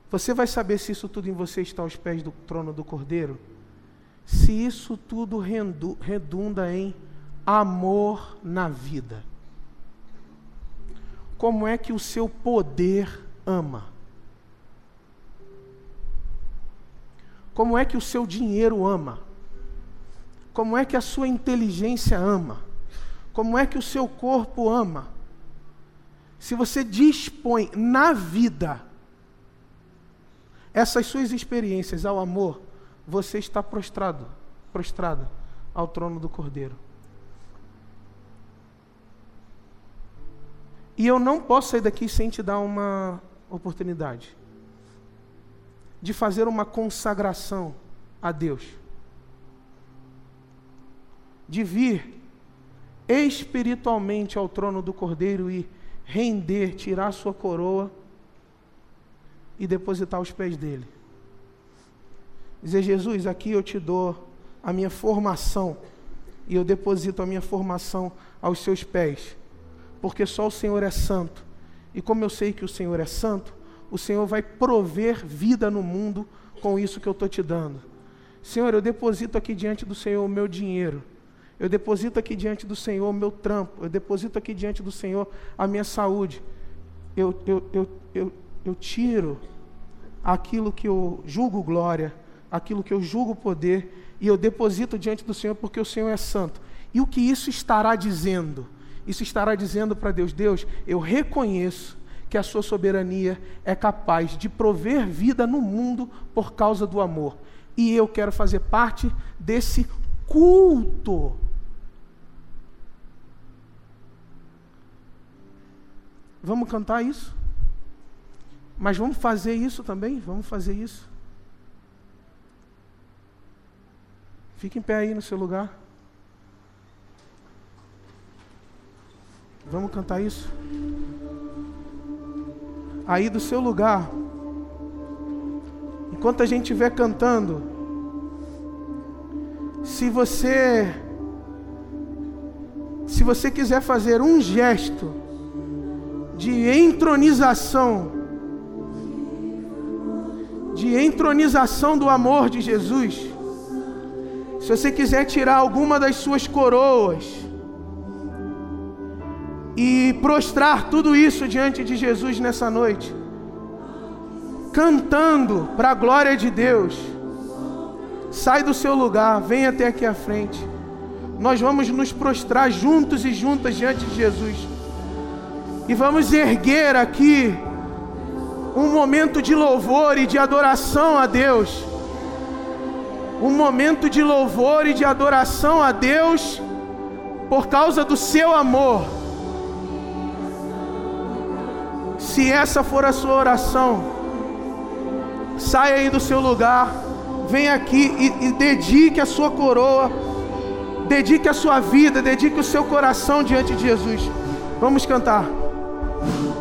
Você vai saber se isso tudo em você está aos pés do trono do Cordeiro? Se isso tudo redunda em amor na vida. Como é que o seu poder ama? Como é que o seu dinheiro ama? Como é que a sua inteligência ama? Como é que o seu corpo ama? Se você dispõe na vida essas suas experiências ao amor, você está prostrado, prostrada ao trono do Cordeiro. E eu não posso sair daqui sem te dar uma oportunidade de fazer uma consagração a Deus. De vir espiritualmente ao trono do Cordeiro e render, tirar sua coroa e depositar aos pés dele. Dizer, Jesus, aqui eu te dou a minha formação e eu deposito a minha formação aos seus pés, porque só o Senhor é santo. E como eu sei que o Senhor é santo, o Senhor vai prover vida no mundo com isso que eu estou te dando. Senhor, eu deposito aqui diante do Senhor o meu dinheiro. Eu deposito aqui diante do Senhor meu trampo. Eu deposito aqui diante do Senhor a minha saúde. Eu, eu, eu, eu, eu tiro aquilo que eu julgo glória, aquilo que eu julgo poder, e eu deposito diante do Senhor porque o Senhor é santo. E o que isso estará dizendo? Isso estará dizendo para Deus: Deus, eu reconheço que a sua soberania é capaz de prover vida no mundo por causa do amor. E eu quero fazer parte desse culto. Vamos cantar isso? Mas vamos fazer isso também? Vamos fazer isso. Fique em pé aí no seu lugar. Vamos cantar isso? Aí do seu lugar. Enquanto a gente estiver cantando, se você se você quiser fazer um gesto de entronização de entronização do amor de Jesus. Se você quiser tirar alguma das suas coroas e prostrar tudo isso diante de Jesus nessa noite, cantando para a glória de Deus, sai do seu lugar, vem até aqui à frente. Nós vamos nos prostrar juntos e juntas diante de Jesus. E vamos erguer aqui um momento de louvor e de adoração a Deus. Um momento de louvor e de adoração a Deus por causa do seu amor. Se essa for a sua oração, saia aí do seu lugar, venha aqui e, e dedique a sua coroa, dedique a sua vida, dedique o seu coração diante de Jesus. Vamos cantar. Sua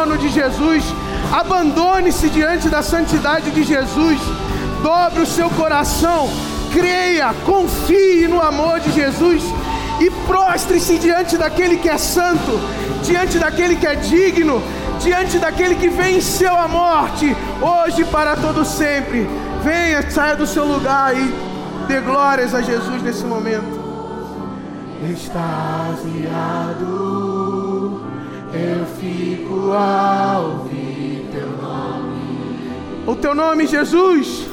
trono de Jesus, abandone-se diante da santidade de Jesus, dobre o seu coração, creia, confie no amor de Jesus e prostre-se diante daquele que é santo, diante daquele que é digno, diante daquele que venceu a morte, hoje para todo sempre. Venha, saia do seu lugar e dê glórias a Jesus nesse momento. Extasiado, eu fico ao ouvir teu nome. O teu nome, Jesus.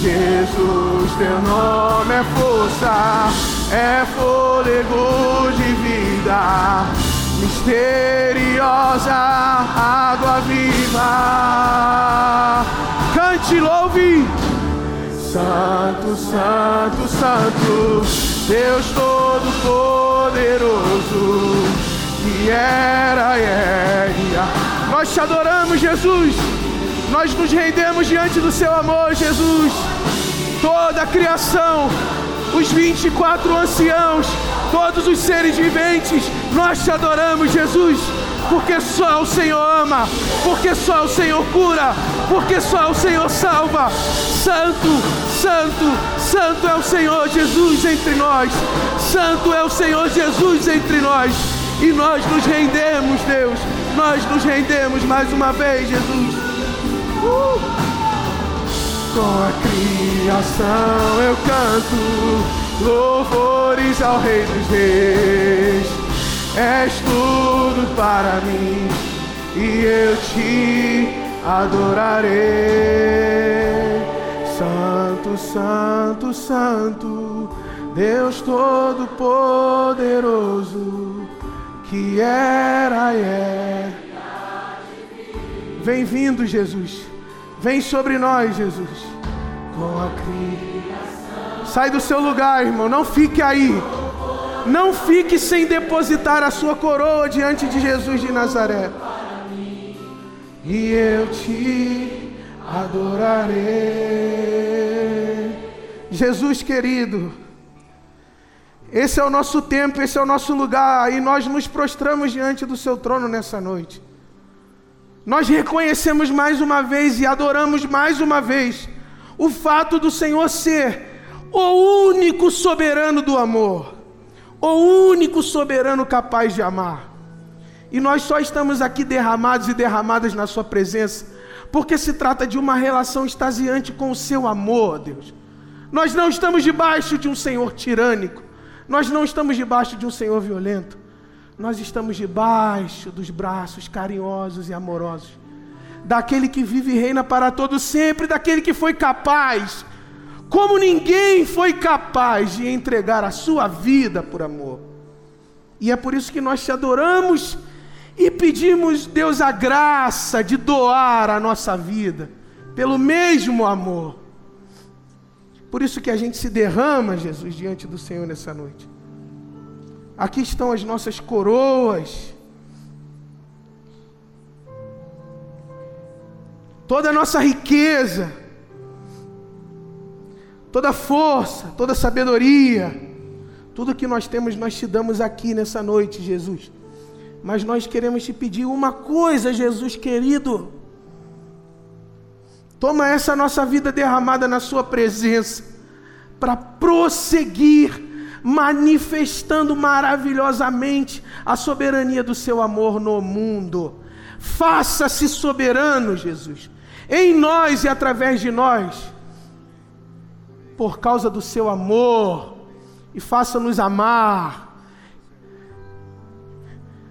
Jesus, teu nome é força, é fôlego de vida, misteriosa água viva. Cante, louve. Santo, Santo, Santo Deus Todo-Poderoso, que era e é. Nós te adoramos, Jesus. Nós nos rendemos diante do seu amor, Jesus. Toda a criação, os 24 anciãos, todos os seres viventes, nós te adoramos, Jesus porque só o Senhor ama, porque só o Senhor cura, porque só o Senhor salva. Santo, Santo, Santo é o Senhor Jesus entre nós. Santo é o Senhor Jesus entre nós. E nós nos rendemos, Deus. Nós nos rendemos mais uma vez, Jesus. Uh! Com a criação eu canto louvores ao Rei dos Reis és tudo para mim e eu te adorarei. Santo, Santo, Santo, Deus Todo-Poderoso, que era e é. Vem vindo, Jesus. Vem sobre nós, Jesus. Com a criação. Sai do seu lugar, irmão. Não fique aí. Não fique sem depositar a sua coroa diante de Jesus de Nazaré. E eu te adorarei. Jesus querido, esse é o nosso tempo, esse é o nosso lugar, e nós nos prostramos diante do seu trono nessa noite. Nós reconhecemos mais uma vez e adoramos mais uma vez o fato do Senhor ser o único soberano do amor o único soberano capaz de amar. E nós só estamos aqui derramados e derramadas na Sua presença, porque se trata de uma relação extasiante com o Seu amor, Deus. Nós não estamos debaixo de um Senhor tirânico, nós não estamos debaixo de um Senhor violento, nós estamos debaixo dos braços carinhosos e amorosos daquele que vive e reina para todo sempre, daquele que foi capaz como ninguém foi capaz de entregar a sua vida por amor. E é por isso que nós te adoramos e pedimos, Deus, a graça de doar a nossa vida pelo mesmo amor. Por isso que a gente se derrama, Jesus, diante do Senhor nessa noite. Aqui estão as nossas coroas. toda a nossa riqueza, toda força, toda sabedoria, tudo que nós temos, nós te damos aqui nessa noite, Jesus. Mas nós queremos te pedir uma coisa, Jesus querido. Toma essa nossa vida derramada na Sua presença, para prosseguir, manifestando maravilhosamente a soberania do Seu amor no mundo. Faça-se soberano, Jesus, em nós e através de nós, por causa do Seu amor, e faça-nos amar,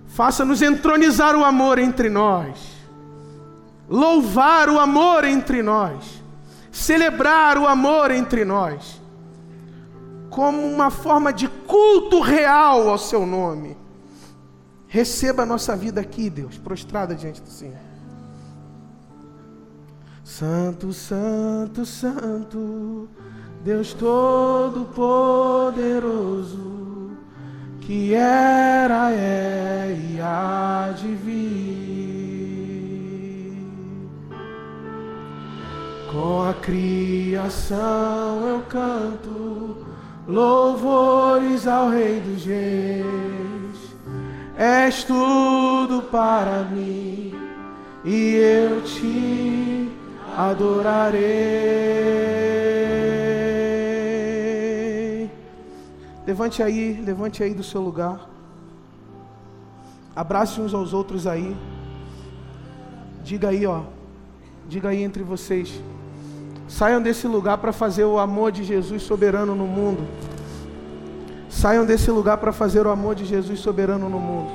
faça-nos entronizar o amor entre nós louvar o amor entre nós, celebrar o amor entre nós, como uma forma de culto real ao seu nome. Receba a nossa vida aqui, Deus, prostrada diante do Senhor. Santo, Santo, Santo, Deus Todo-Poderoso, que era, é e há de vir. Com a criação eu canto louvores ao Rei dos Reis. És tudo para mim e eu te adorarei. Levante aí, levante aí do seu lugar. Abrace uns aos outros aí. Diga aí, ó. Diga aí entre vocês. Saiam desse lugar para fazer o amor de Jesus soberano no mundo. Saiam desse lugar para fazer o amor de Jesus soberano no mundo.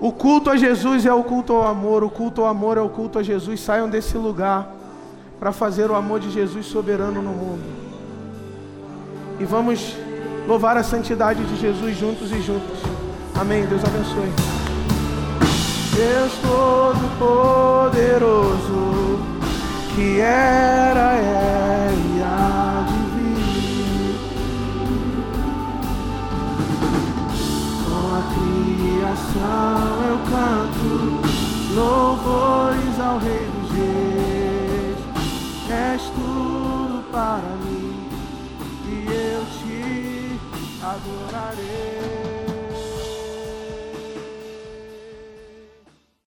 O culto a Jesus é o culto ao amor, o culto ao amor é o culto a Jesus. Saiam desse lugar para fazer o amor de Jesus soberano no mundo. E vamos louvar a santidade de Jesus juntos e juntos. Amém. Deus abençoe. Deus Todo-Poderoso que era, é e há de vir. Com a criação eu canto louvores ao Rei dos Reis. És tudo para mim e eu te adorarei.